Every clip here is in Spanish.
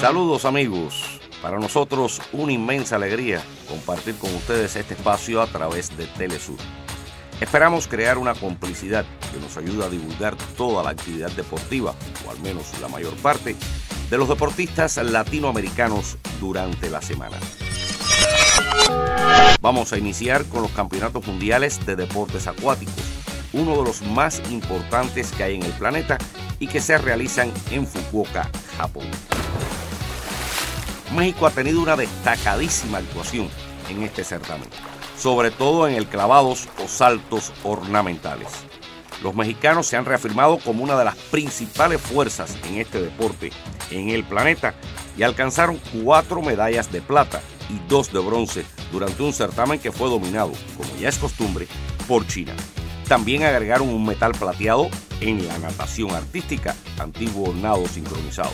Saludos amigos, para nosotros una inmensa alegría compartir con ustedes este espacio a través de Telesur. Esperamos crear una complicidad que nos ayude a divulgar toda la actividad deportiva, o al menos la mayor parte, de los deportistas latinoamericanos durante la semana. Vamos a iniciar con los campeonatos mundiales de deportes acuáticos, uno de los más importantes que hay en el planeta y que se realizan en Fukuoka, Japón. México ha tenido una destacadísima actuación en este certamen, sobre todo en el clavados o saltos ornamentales. Los mexicanos se han reafirmado como una de las principales fuerzas en este deporte en el planeta y alcanzaron cuatro medallas de plata y dos de bronce durante un certamen que fue dominado, como ya es costumbre, por China. También agregaron un metal plateado en la natación artística, antiguo nado sincronizado.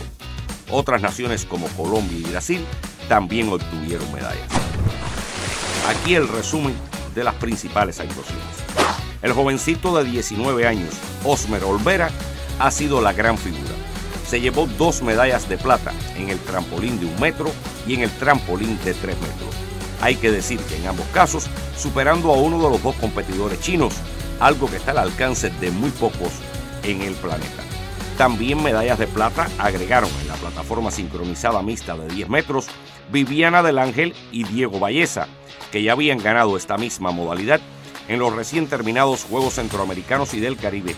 Otras naciones como Colombia y Brasil también obtuvieron medallas. Aquí el resumen de las principales actuaciones. El jovencito de 19 años, Osmer Olvera, ha sido la gran figura. Se llevó dos medallas de plata en el trampolín de un metro y en el trampolín de tres metros. Hay que decir que en ambos casos superando a uno de los dos competidores chinos, algo que está al alcance de muy pocos en el planeta. También medallas de plata agregaron en la plataforma sincronizada mixta de 10 metros Viviana del Ángel y Diego Valleza, que ya habían ganado esta misma modalidad en los recién terminados Juegos Centroamericanos y del Caribe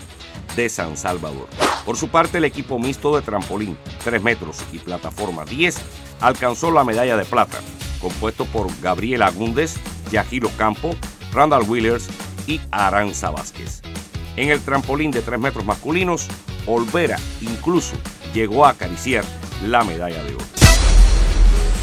de San Salvador. Por su parte, el equipo mixto de trampolín 3 metros y plataforma 10 alcanzó la medalla de plata, compuesto por Gabriela Agúndez, Yajiro Campo, Randall Wheelers y Aranza Vázquez. En el trampolín de 3 metros masculinos, Olvera incluso llegó a acariciar la medalla de oro.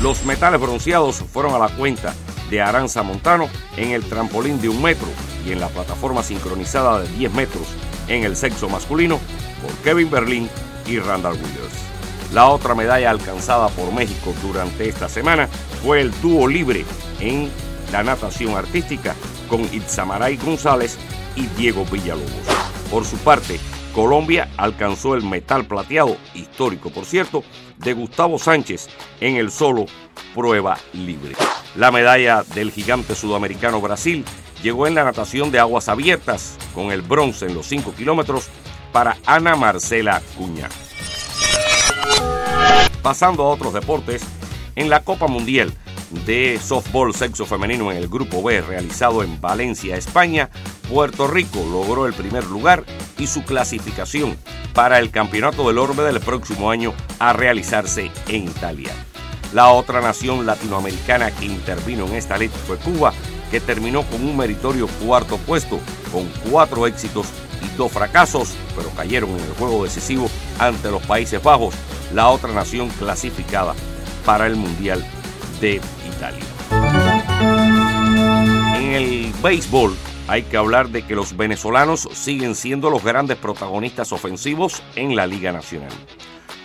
Los metales bronceados fueron a la cuenta de Aranza Montano en el trampolín de un metro y en la plataforma sincronizada de 10 metros en el sexo masculino por Kevin Berlín y Randall Williams. La otra medalla alcanzada por México durante esta semana fue el dúo libre en la natación artística con Itzamaray González y Diego Villalobos. Por su parte, Colombia alcanzó el metal plateado, histórico por cierto, de Gustavo Sánchez en el solo prueba libre. La medalla del gigante sudamericano Brasil llegó en la natación de aguas abiertas con el bronce en los 5 kilómetros para Ana Marcela Cuña. Pasando a otros deportes, en la Copa Mundial de Softball Sexo Femenino en el Grupo B realizado en Valencia, España, Puerto Rico logró el primer lugar y su clasificación para el Campeonato del Orbe del próximo año a realizarse en Italia. La otra nación latinoamericana que intervino en esta ley fue Cuba, que terminó con un meritorio cuarto puesto, con cuatro éxitos y dos fracasos, pero cayeron en el juego decisivo ante los Países Bajos, la otra nación clasificada para el Mundial de Italia. En el béisbol hay que hablar de que los venezolanos siguen siendo los grandes protagonistas ofensivos en la Liga Nacional.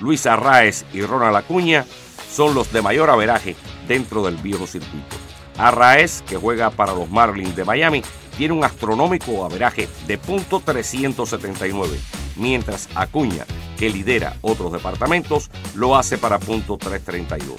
Luis Arraez y Ronald Acuña son los de mayor averaje dentro del viejo circuito. Arraez, que juega para los Marlins de Miami, tiene un astronómico averaje de .379, mientras Acuña, que lidera otros departamentos, lo hace para .332.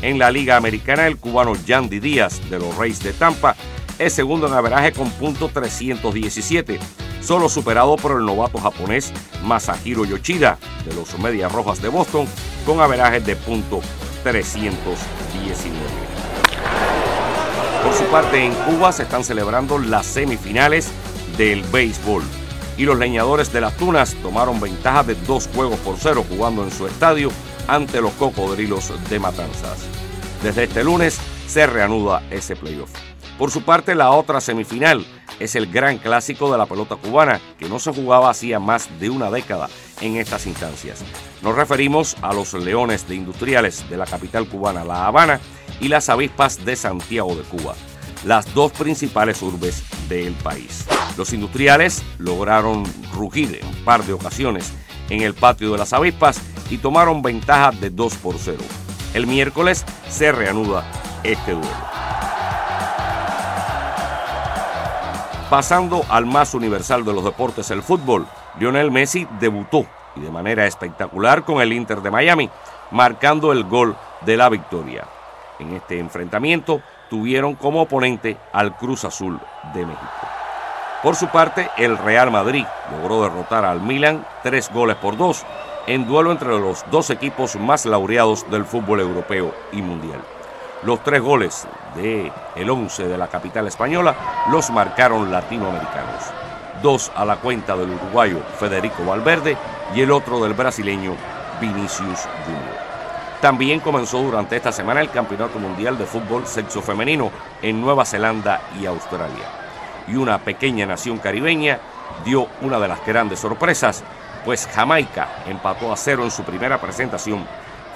En la Liga Americana, el cubano Yandy Díaz de los Reyes de Tampa es segundo en averaje con .317, solo superado por el novato japonés Masahiro Yoshida de los Medias Rojas de Boston con averaje de .319. Por su parte, en Cuba se están celebrando las semifinales del béisbol y los leñadores de las Tunas tomaron ventaja de dos juegos por cero jugando en su estadio ante los cocodrilos de Matanzas. Desde este lunes se reanuda ese playoff. Por su parte, la otra semifinal es el gran clásico de la pelota cubana, que no se jugaba hacía más de una década en estas instancias. Nos referimos a los Leones de Industriales de la capital cubana, La Habana, y las Avispas de Santiago de Cuba, las dos principales urbes del país. Los industriales lograron rugir en un par de ocasiones en el patio de las Avispas y tomaron ventaja de 2 por 0. El miércoles se reanuda este duelo. Pasando al más universal de los deportes, el fútbol, Lionel Messi debutó y de manera espectacular con el Inter de Miami, marcando el gol de la victoria. En este enfrentamiento tuvieron como oponente al Cruz Azul de México. Por su parte, el Real Madrid logró derrotar al Milan tres goles por dos en duelo entre los dos equipos más laureados del fútbol europeo y mundial. Los tres goles de el 11 de la capital española los marcaron latinoamericanos. Dos a la cuenta del uruguayo Federico Valverde y el otro del brasileño Vinicius Junior. También comenzó durante esta semana el Campeonato Mundial de Fútbol Sexo Femenino en Nueva Zelanda y Australia. Y una pequeña nación caribeña dio una de las grandes sorpresas, pues Jamaica empató a cero en su primera presentación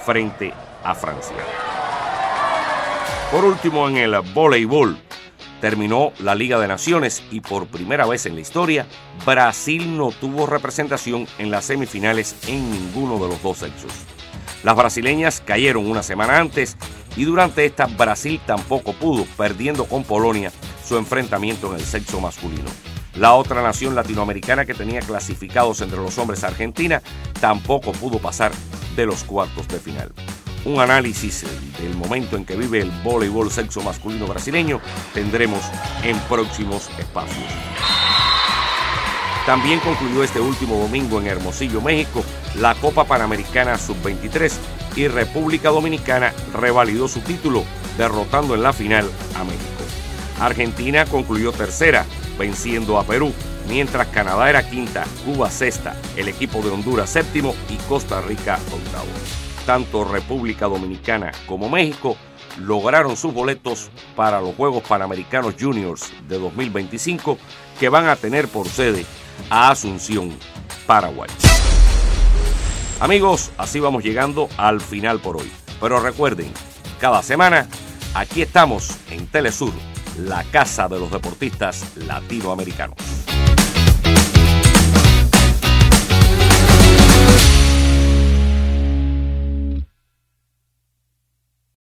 frente a Francia. Por último, en el voleibol, terminó la Liga de Naciones y por primera vez en la historia, Brasil no tuvo representación en las semifinales en ninguno de los dos sexos. Las brasileñas cayeron una semana antes y durante esta Brasil tampoco pudo, perdiendo con Polonia su enfrentamiento en el sexo masculino. La otra nación latinoamericana que tenía clasificados entre los hombres Argentina tampoco pudo pasar de los cuartos de final un análisis del momento en que vive el voleibol sexo masculino brasileño tendremos en próximos espacios. También concluyó este último domingo en Hermosillo, México, la Copa Panamericana Sub-23 y República Dominicana revalidó su título derrotando en la final a México. Argentina concluyó tercera, venciendo a Perú, mientras Canadá era quinta, Cuba sexta, el equipo de Honduras séptimo y Costa Rica octavo tanto República Dominicana como México lograron sus boletos para los Juegos Panamericanos Juniors de 2025 que van a tener por sede a Asunción, Paraguay. Amigos, así vamos llegando al final por hoy. Pero recuerden, cada semana aquí estamos en Telesur, la casa de los deportistas latinoamericanos.